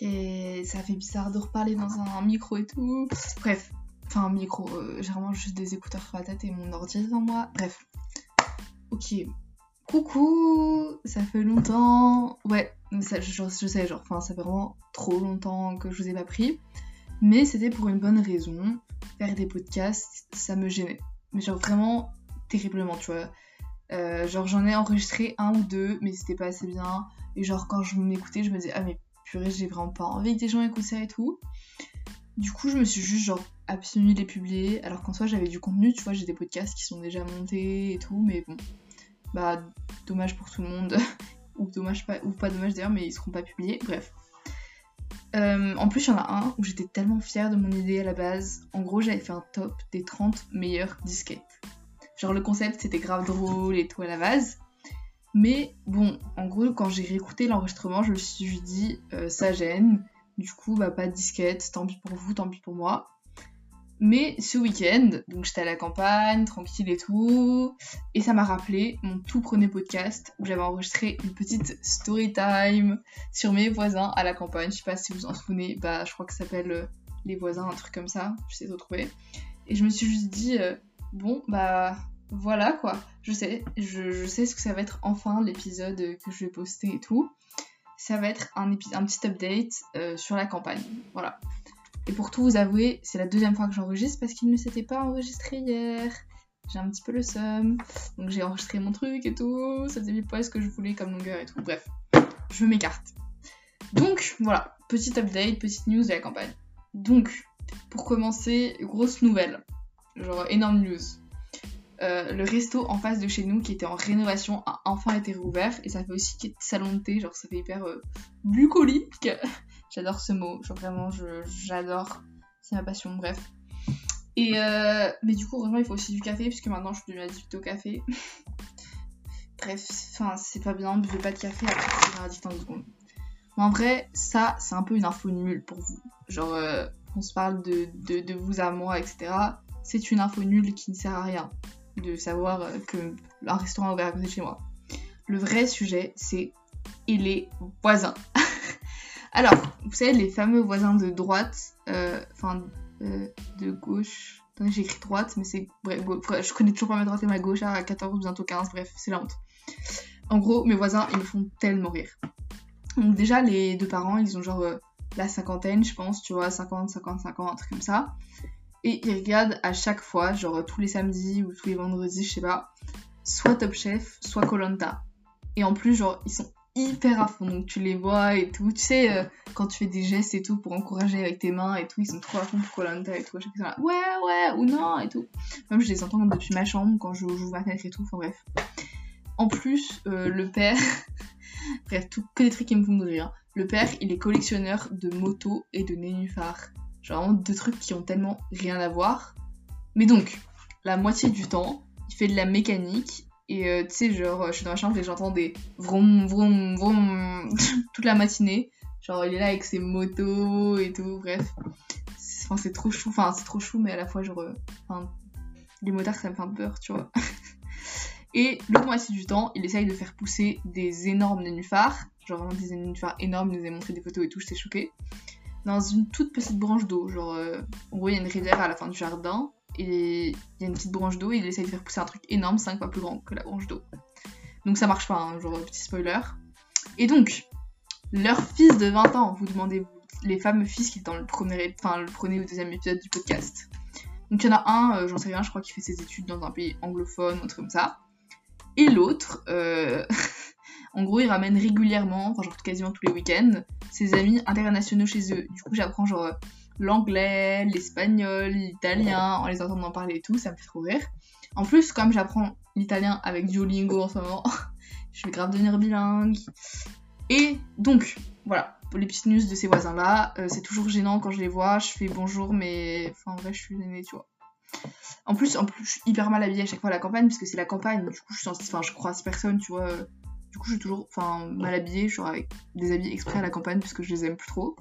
et ça fait bizarre de reparler dans un micro et tout. Bref, enfin un micro, euh, j'ai vraiment juste des écouteurs sur la tête et mon ordi devant moi. Bref, ok. Coucou, ça fait longtemps. Ouais, je sais, genre, enfin, ça fait vraiment trop longtemps que je vous ai pas pris. Mais c'était pour une bonne raison. Faire des podcasts, ça me gênait. Mais genre vraiment terriblement, tu vois. Euh, genre j'en ai enregistré un ou deux, mais c'était pas assez bien. Et genre quand je m'écoutais, je me disais, ah mais purée, j'ai vraiment pas envie que des gens écoutent ça et tout. Du coup, je me suis juste genre abstenue de les publier, alors qu'en soi j'avais du contenu, tu vois, j'ai des podcasts qui sont déjà montés et tout, mais bon, bah dommage pour tout le monde, ou dommage pas, dommage d'ailleurs, mais ils seront pas publiés, bref. Euh, en plus, il y en a un où j'étais tellement fière de mon idée à la base. En gros, j'avais fait un top des 30 meilleures disquettes. Genre, le concept c'était grave drôle et tout à la base. Mais bon, en gros, quand j'ai réécouté l'enregistrement, je me suis dit, euh, ça gêne. Du coup, bah, pas de disquette, tant pis pour vous, tant pis pour moi. Mais ce week-end, donc j'étais à la campagne, tranquille et tout, et ça m'a rappelé mon tout premier podcast où j'avais enregistré une petite story time sur mes voisins à la campagne. Je sais pas si vous en souvenez, bah je crois que ça s'appelle euh, Les voisins, un truc comme ça, je sais retrouver. Et je me suis juste dit, euh, bon bah voilà quoi, je sais, je, sais ce que ça va être enfin l'épisode que je vais poster et tout. Ça va être un, petit update euh, sur la campagne, voilà. Et pour tout vous avouer, c'est la deuxième fois que j'enregistre parce qu'il ne s'était pas enregistré hier. J'ai un petit peu le seum. Donc j'ai enregistré mon truc et tout. Ça faisait pas ce que je voulais comme longueur et tout. Bref, je m'écarte. Donc voilà, petite update, petite news de la campagne. Donc, pour commencer, grosse nouvelle. Genre énorme news. Euh, le resto en face de chez nous qui était en rénovation a enfin été rouvert et ça fait aussi salon de thé, genre ça fait hyper euh, bucolique. J'adore ce mot, genre vraiment, j'adore. C'est ma passion, bref. Et euh, mais du coup, heureusement, il faut aussi du café, puisque maintenant je suis devenue addict au café. bref, enfin, c'est pas bien, buvez pas de café, après addict en deux secondes. Mais en vrai, ça, c'est un peu une info nulle pour vous. Genre, euh, on se parle de, de, vous à moi, etc. C'est une info nulle qui ne sert à rien de savoir euh, que un restaurant a ouvert à côté de chez moi. Le vrai sujet, c'est et les voisins. Alors, vous savez, les fameux voisins de droite, euh, enfin, euh, de gauche. Attendez, j'ai écrit droite, mais c'est. Bref, je connais toujours pas ma droite et ma gauche à 14, bientôt 15, bref, c'est la honte. En gros, mes voisins, ils me font tellement rire. Donc, déjà, les deux parents, ils ont genre la cinquantaine, je pense, tu vois, 50, 50, 50, un truc comme ça. Et ils regardent à chaque fois, genre tous les samedis ou tous les vendredis, je sais pas, soit Top Chef, soit Colanta. Et en plus, genre, ils sont hyper à fond. Donc tu les vois et tout. Tu sais, euh, quand tu fais des gestes et tout pour encourager avec tes mains et tout, ils sont trop à fond pour Colanta et tout. À chaque fois, ouais, ouais, ou non et tout. Même je les entends depuis ma chambre quand je joue ma fenêtre et tout. Enfin bref. En plus, euh, le père. bref, tout, que des trucs qui me font rire. Le père, il est collectionneur de motos et de nénuphars. Genre deux trucs qui ont tellement rien à voir. Mais donc, la moitié du temps, il fait de la mécanique et euh, tu sais, genre, je suis dans ma chambre et j'entends des vroom, vroom, vroom toute la matinée. Genre, il est là avec ses motos et tout, bref. Enfin, c'est trop chou, c'est trop chou, mais à la fois, genre, euh, enfin, les motards, ça me fait peur, tu vois. et l'autre moitié du temps, il essaye de faire pousser des énormes nénuphars. Genre, vraiment des nénuphars énormes, il nous a montré des photos et tout, j'étais choquée. Dans une toute petite branche d'eau, genre, euh, en gros, il y a une rivière à la fin du jardin et il y a une petite branche d'eau et il essaie de faire pousser un truc énorme, 5 fois plus grand que la branche d'eau. Donc ça marche pas, hein, genre petit spoiler. Et donc, leur fils de 20 ans, vous demandez les fameux fils qui étaient dans le premier, enfin, le premier ou deuxième épisode du podcast. Donc il y en a un, euh, j'en sais rien, je crois qu'il fait ses études dans un pays anglophone, un truc comme ça. Et l'autre, euh, en gros, il ramène régulièrement, enfin genre quasiment tous les week-ends, ses amis internationaux chez eux. Du coup, j'apprends genre l'anglais, l'espagnol, l'italien, en les entendant parler et tout, ça me fait trop rire. En plus, comme j'apprends l'italien avec Duolingo en ce moment, je vais grave devenir bilingue. Et donc, voilà, pour les petites news de ces voisins-là, euh, c'est toujours gênant quand je les vois, je fais bonjour, mais enfin, en vrai, je suis gênée, tu vois. En plus, en plus, je suis hyper mal habillée à chaque fois à la campagne, parce que c'est la campagne, du coup, je, enfin, je croise personne, tu vois. Du coup, je suis toujours mal habillée, genre avec des habits exprès à la campagne, parce que je les aime plus trop.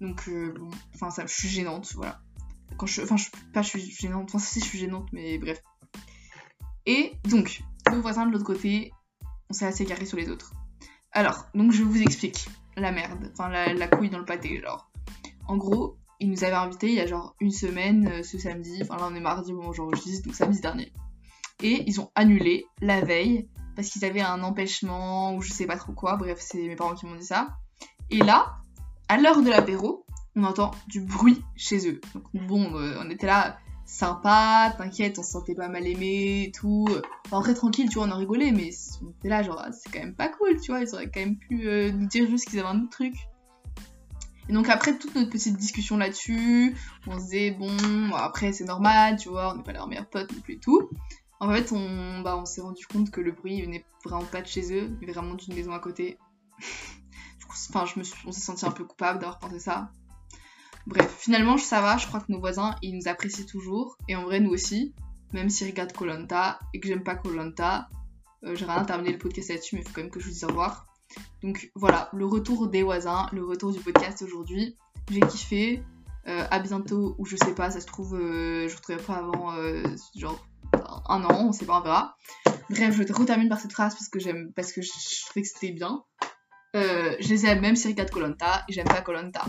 Donc, euh, bon, enfin, ça, je suis gênante, voilà. Quand je, enfin, je, pas je suis gênante, enfin, si, je suis gênante, mais bref. Et donc, nos voisins de l'autre côté, on s'est assez carré sur les autres. Alors, donc je vous explique. la merde, enfin la, la couille dans le pâté, genre. En gros, ils nous avaient invités il y a genre une semaine, euh, ce samedi, enfin là on est mardi, bon j'enregistre, donc samedi dernier. Et ils ont annulé la veille parce qu'ils avaient un empêchement ou je sais pas trop quoi, bref, c'est mes parents qui m'ont dit ça. Et là, à l'heure de l'apéro, on entend du bruit chez eux. Donc bon, euh, on était là, sympa, t'inquiète, on se sentait pas mal aimé et tout. Enfin, très tranquille, tu vois, on en rigolait, mais on était là, genre, c'est quand même pas cool, tu vois, ils auraient quand même pu euh, nous dire juste qu'ils avaient un autre truc. Et donc après toute notre petite discussion là-dessus, on se disait, bon, après c'est normal, tu vois, on n'est pas leurs meilleurs potes non plus et tout. En fait, on, bah, on s'est rendu compte que le bruit venait vraiment pas de chez eux, mais vraiment d'une maison à côté. enfin, je me suis, on s'est senti un peu coupable d'avoir pensé ça. Bref, finalement, ça va, je crois que nos voisins, ils nous apprécient toujours. Et en vrai, nous aussi. Même s'ils regardent Colanta et que j'aime pas Colanta, euh, j'ai rien à terminer le podcast là-dessus, mais il faut quand même que je vous dise au revoir. Donc voilà, le retour des voisins, le retour du podcast aujourd'hui. J'ai kiffé. Euh, à bientôt, ou je sais pas, ça se trouve, euh, je ne retrouverai pas avant genre un an, on sait pas, on verra. Bref, je retermine par cette phrase parce que j'aime, parce que je, trouvais que c'était bien. je les aime même si regarde Colanta et j'aime pas Colanta.